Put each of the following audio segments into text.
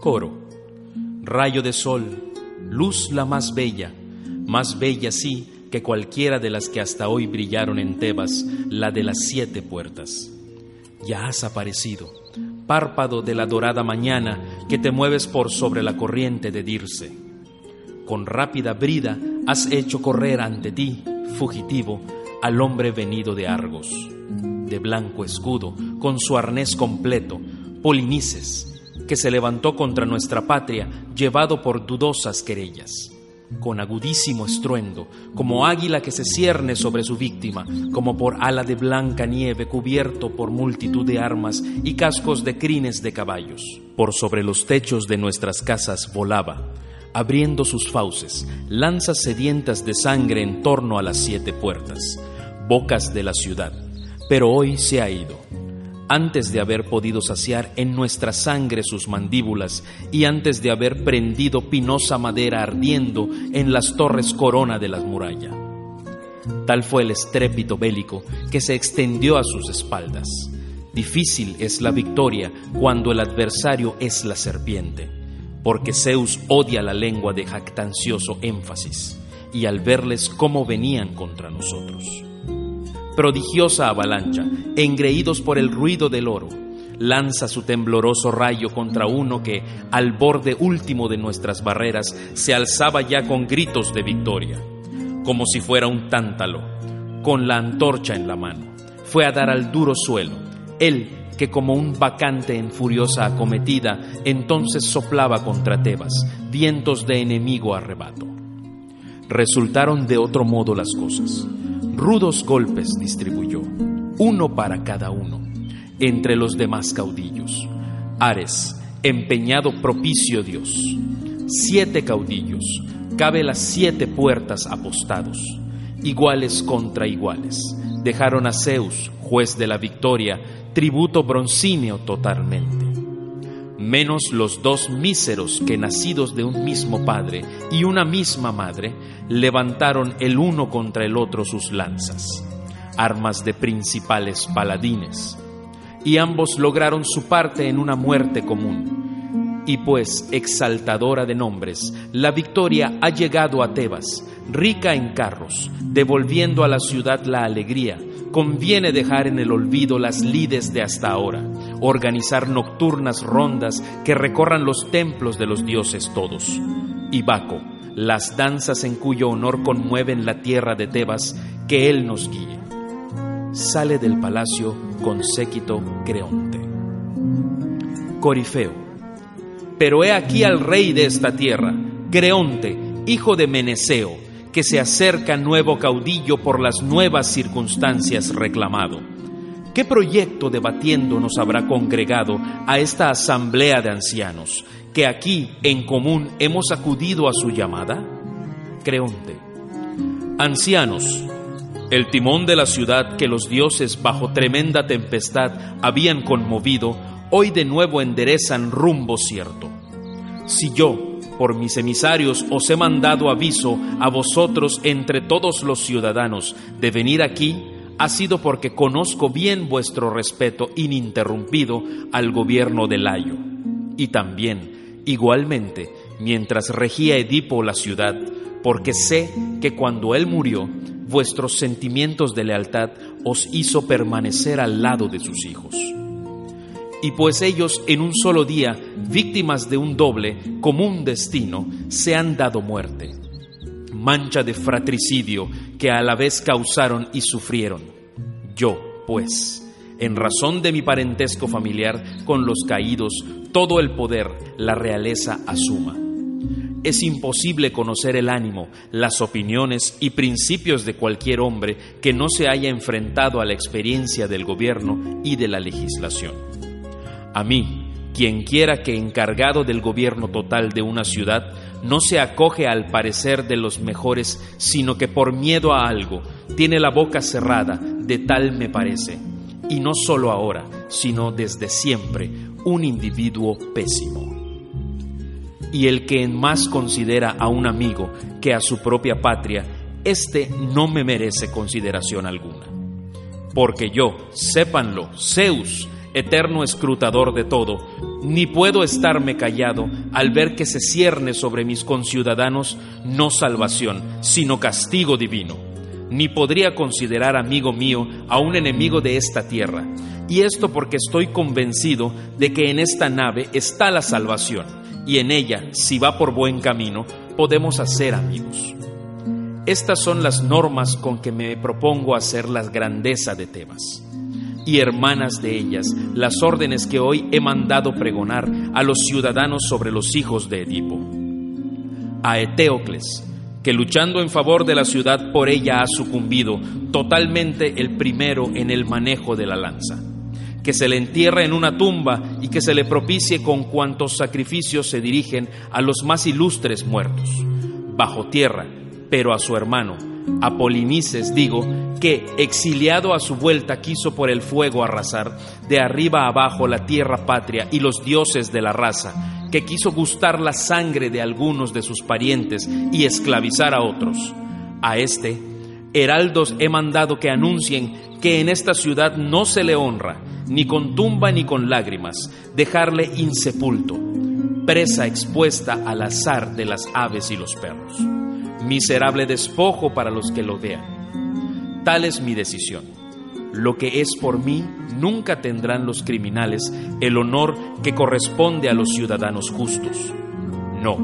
Coro. Rayo de sol, luz la más bella, más bella sí que cualquiera de las que hasta hoy brillaron en Tebas, la de las siete puertas. Ya has aparecido, párpado de la dorada mañana que te mueves por sobre la corriente de Dirce. Con rápida brida has hecho correr ante ti, fugitivo, al hombre venido de Argos, de blanco escudo, con su arnés completo, Polinices, que se levantó contra nuestra patria, llevado por dudosas querellas con agudísimo estruendo, como águila que se cierne sobre su víctima, como por ala de blanca nieve cubierto por multitud de armas y cascos de crines de caballos. Por sobre los techos de nuestras casas volaba, abriendo sus fauces, lanzas sedientas de sangre en torno a las siete puertas, bocas de la ciudad. Pero hoy se ha ido antes de haber podido saciar en nuestra sangre sus mandíbulas y antes de haber prendido pinosa madera ardiendo en las torres corona de las murallas. Tal fue el estrépito bélico que se extendió a sus espaldas. Difícil es la victoria cuando el adversario es la serpiente, porque Zeus odia la lengua de jactancioso énfasis, y al verles cómo venían contra nosotros prodigiosa avalancha, engreídos por el ruido del oro, lanza su tembloroso rayo contra uno que, al borde último de nuestras barreras, se alzaba ya con gritos de victoria, como si fuera un tántalo, con la antorcha en la mano. Fue a dar al duro suelo, él que como un vacante en furiosa acometida, entonces soplaba contra Tebas, vientos de enemigo arrebato. Resultaron de otro modo las cosas rudos golpes distribuyó, uno para cada uno, entre los demás caudillos. Ares, empeñado propicio Dios. Siete caudillos, cabe las siete puertas apostados, iguales contra iguales. Dejaron a Zeus, juez de la victoria, tributo broncíneo totalmente menos los dos míseros que nacidos de un mismo padre y una misma madre, levantaron el uno contra el otro sus lanzas, armas de principales paladines, y ambos lograron su parte en una muerte común. Y pues, exaltadora de nombres, la victoria ha llegado a Tebas, rica en carros, devolviendo a la ciudad la alegría, conviene dejar en el olvido las lides de hasta ahora, organizar nocturnas rondas que recorran los templos de los dioses todos. Y Baco, las danzas en cuyo honor conmueven la tierra de Tebas, que él nos guíe. Sale del palacio con séquito Creonte. Corifeo. Pero he aquí al rey de esta tierra, Creonte, hijo de Meneceo, que se acerca nuevo caudillo por las nuevas circunstancias reclamado. ¿Qué proyecto debatiendo nos habrá congregado a esta asamblea de ancianos, que aquí en común hemos acudido a su llamada? Creonte. Ancianos, el timón de la ciudad que los dioses bajo tremenda tempestad habían conmovido, hoy de nuevo enderezan rumbo cierto. Si yo, por mis emisarios os he mandado aviso a vosotros entre todos los ciudadanos de venir aquí, ha sido porque conozco bien vuestro respeto ininterrumpido al gobierno de Layo. Y también, igualmente, mientras regía Edipo la ciudad, porque sé que cuando él murió, vuestros sentimientos de lealtad os hizo permanecer al lado de sus hijos y pues ellos en un solo día, víctimas de un doble, común destino, se han dado muerte. Mancha de fratricidio que a la vez causaron y sufrieron. Yo, pues, en razón de mi parentesco familiar con los caídos, todo el poder la realeza asuma. Es imposible conocer el ánimo, las opiniones y principios de cualquier hombre que no se haya enfrentado a la experiencia del gobierno y de la legislación. A mí, quien quiera que encargado del gobierno total de una ciudad no se acoge al parecer de los mejores, sino que por miedo a algo tiene la boca cerrada, de tal me parece, y no solo ahora, sino desde siempre, un individuo pésimo. Y el que en más considera a un amigo que a su propia patria, éste no me merece consideración alguna. Porque yo, sépanlo, Zeus, eterno escrutador de todo, ni puedo estarme callado al ver que se cierne sobre mis conciudadanos no salvación, sino castigo divino. Ni podría considerar amigo mío a un enemigo de esta tierra, y esto porque estoy convencido de que en esta nave está la salvación, y en ella, si va por buen camino, podemos hacer amigos. Estas son las normas con que me propongo hacer la grandeza de Tebas y hermanas de ellas las órdenes que hoy he mandado pregonar a los ciudadanos sobre los hijos de Edipo. A Eteocles, que luchando en favor de la ciudad por ella ha sucumbido totalmente el primero en el manejo de la lanza, que se le entierre en una tumba y que se le propicie con cuantos sacrificios se dirigen a los más ilustres muertos, bajo tierra, pero a su hermano, Apolinices, digo, que, exiliado a su vuelta, quiso por el fuego arrasar de arriba abajo la tierra patria y los dioses de la raza, que quiso gustar la sangre de algunos de sus parientes y esclavizar a otros. A este, heraldos he mandado que anuncien que en esta ciudad no se le honra, ni con tumba ni con lágrimas, dejarle insepulto, presa expuesta al azar de las aves y los perros miserable despojo para los que lo vean. Tal es mi decisión. Lo que es por mí, nunca tendrán los criminales el honor que corresponde a los ciudadanos justos. No,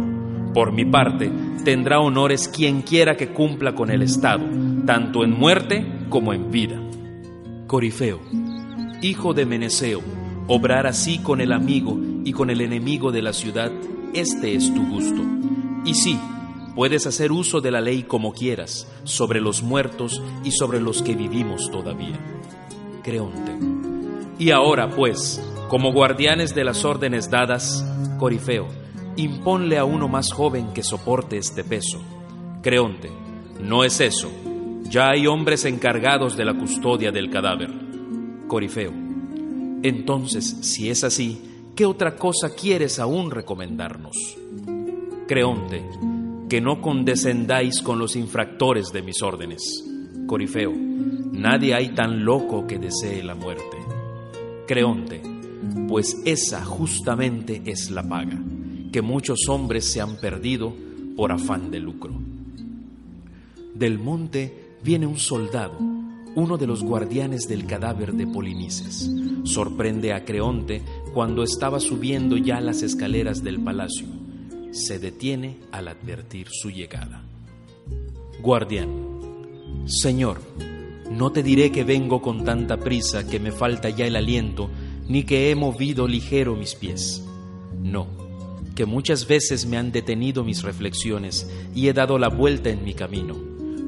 por mi parte, tendrá honores quien quiera que cumpla con el Estado, tanto en muerte como en vida. Corifeo, hijo de Meneceo, obrar así con el amigo y con el enemigo de la ciudad, este es tu gusto. Y sí, Puedes hacer uso de la ley como quieras, sobre los muertos y sobre los que vivimos todavía. Creonte. Y ahora, pues, como guardianes de las órdenes dadas, Corifeo, imponle a uno más joven que soporte este peso. Creonte, no es eso. Ya hay hombres encargados de la custodia del cadáver. Corifeo, entonces, si es así, ¿qué otra cosa quieres aún recomendarnos? Creonte, que no condescendáis con los infractores de mis órdenes. Corifeo, nadie hay tan loco que desee la muerte. Creonte, pues esa justamente es la paga, que muchos hombres se han perdido por afán de lucro. Del monte viene un soldado, uno de los guardianes del cadáver de Polinices. Sorprende a Creonte cuando estaba subiendo ya las escaleras del palacio se detiene al advertir su llegada. Guardián, Señor, no te diré que vengo con tanta prisa que me falta ya el aliento, ni que he movido ligero mis pies. No, que muchas veces me han detenido mis reflexiones y he dado la vuelta en mi camino,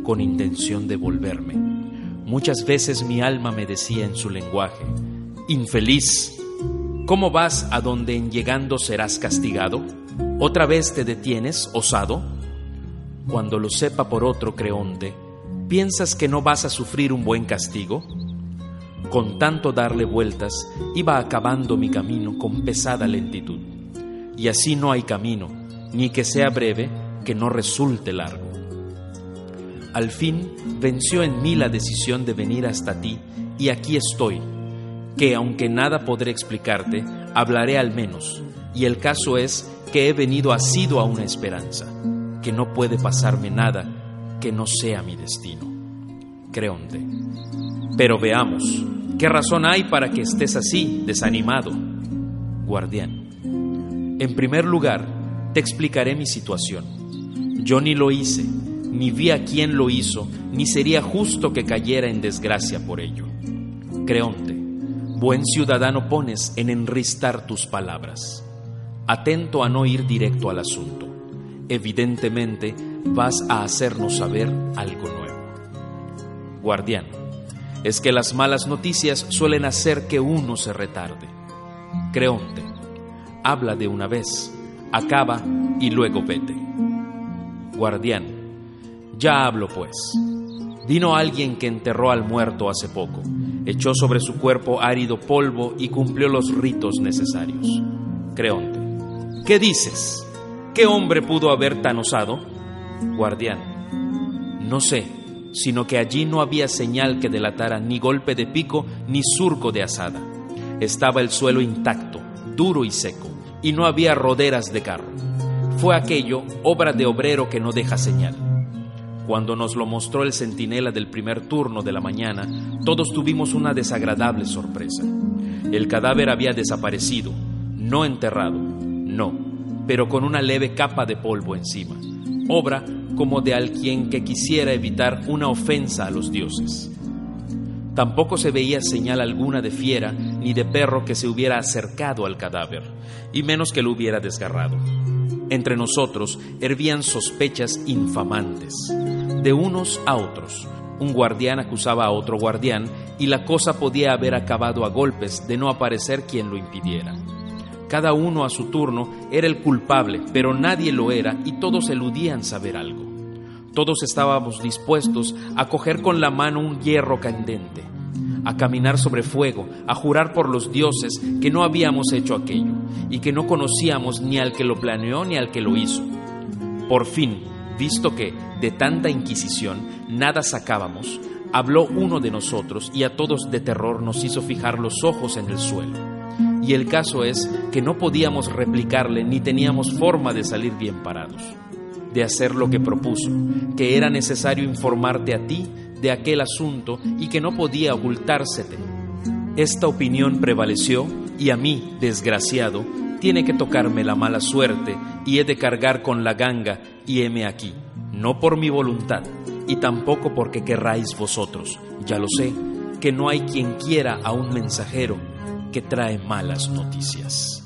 con intención de volverme. Muchas veces mi alma me decía en su lenguaje, Infeliz, ¿cómo vas a donde en llegando serás castigado? ¿Otra vez te detienes, osado? Cuando lo sepa por otro creonte, ¿piensas que no vas a sufrir un buen castigo? Con tanto darle vueltas, iba acabando mi camino con pesada lentitud. Y así no hay camino, ni que sea breve, que no resulte largo. Al fin venció en mí la decisión de venir hasta ti, y aquí estoy, que aunque nada podré explicarte, hablaré al menos, y el caso es que he venido asido a una esperanza, que no puede pasarme nada que no sea mi destino. Creonte. Pero veamos, ¿qué razón hay para que estés así, desanimado? Guardián. En primer lugar, te explicaré mi situación. Yo ni lo hice, ni vi a quién lo hizo, ni sería justo que cayera en desgracia por ello. Creonte, buen ciudadano pones en enristar tus palabras atento a no ir directo al asunto. Evidentemente vas a hacernos saber algo nuevo. Guardián, es que las malas noticias suelen hacer que uno se retarde. Creonte, habla de una vez, acaba y luego vete. Guardián, ya hablo pues. Vino alguien que enterró al muerto hace poco, echó sobre su cuerpo árido polvo y cumplió los ritos necesarios. Creonte, ¿Qué dices? ¿Qué hombre pudo haber tan osado? Guardián. No sé, sino que allí no había señal que delatara ni golpe de pico ni surco de asada. Estaba el suelo intacto, duro y seco, y no había roderas de carro. Fue aquello obra de obrero que no deja señal. Cuando nos lo mostró el centinela del primer turno de la mañana, todos tuvimos una desagradable sorpresa. El cadáver había desaparecido, no enterrado, no, pero con una leve capa de polvo encima, obra como de alguien que quisiera evitar una ofensa a los dioses. Tampoco se veía señal alguna de fiera ni de perro que se hubiera acercado al cadáver, y menos que lo hubiera desgarrado. Entre nosotros hervían sospechas infamantes, de unos a otros. Un guardián acusaba a otro guardián y la cosa podía haber acabado a golpes de no aparecer quien lo impidiera. Cada uno a su turno era el culpable, pero nadie lo era y todos eludían saber algo. Todos estábamos dispuestos a coger con la mano un hierro candente, a caminar sobre fuego, a jurar por los dioses que no habíamos hecho aquello y que no conocíamos ni al que lo planeó ni al que lo hizo. Por fin, visto que, de tanta inquisición, nada sacábamos, habló uno de nosotros y a todos de terror nos hizo fijar los ojos en el suelo. Y el caso es que no podíamos replicarle ni teníamos forma de salir bien parados de hacer lo que propuso, que era necesario informarte a ti de aquel asunto y que no podía ocultársete. Esta opinión prevaleció y a mí, desgraciado, tiene que tocarme la mala suerte y he de cargar con la ganga y heme aquí, no por mi voluntad y tampoco porque querráis vosotros, ya lo sé, que no hay quien quiera a un mensajero que trae malas noticias.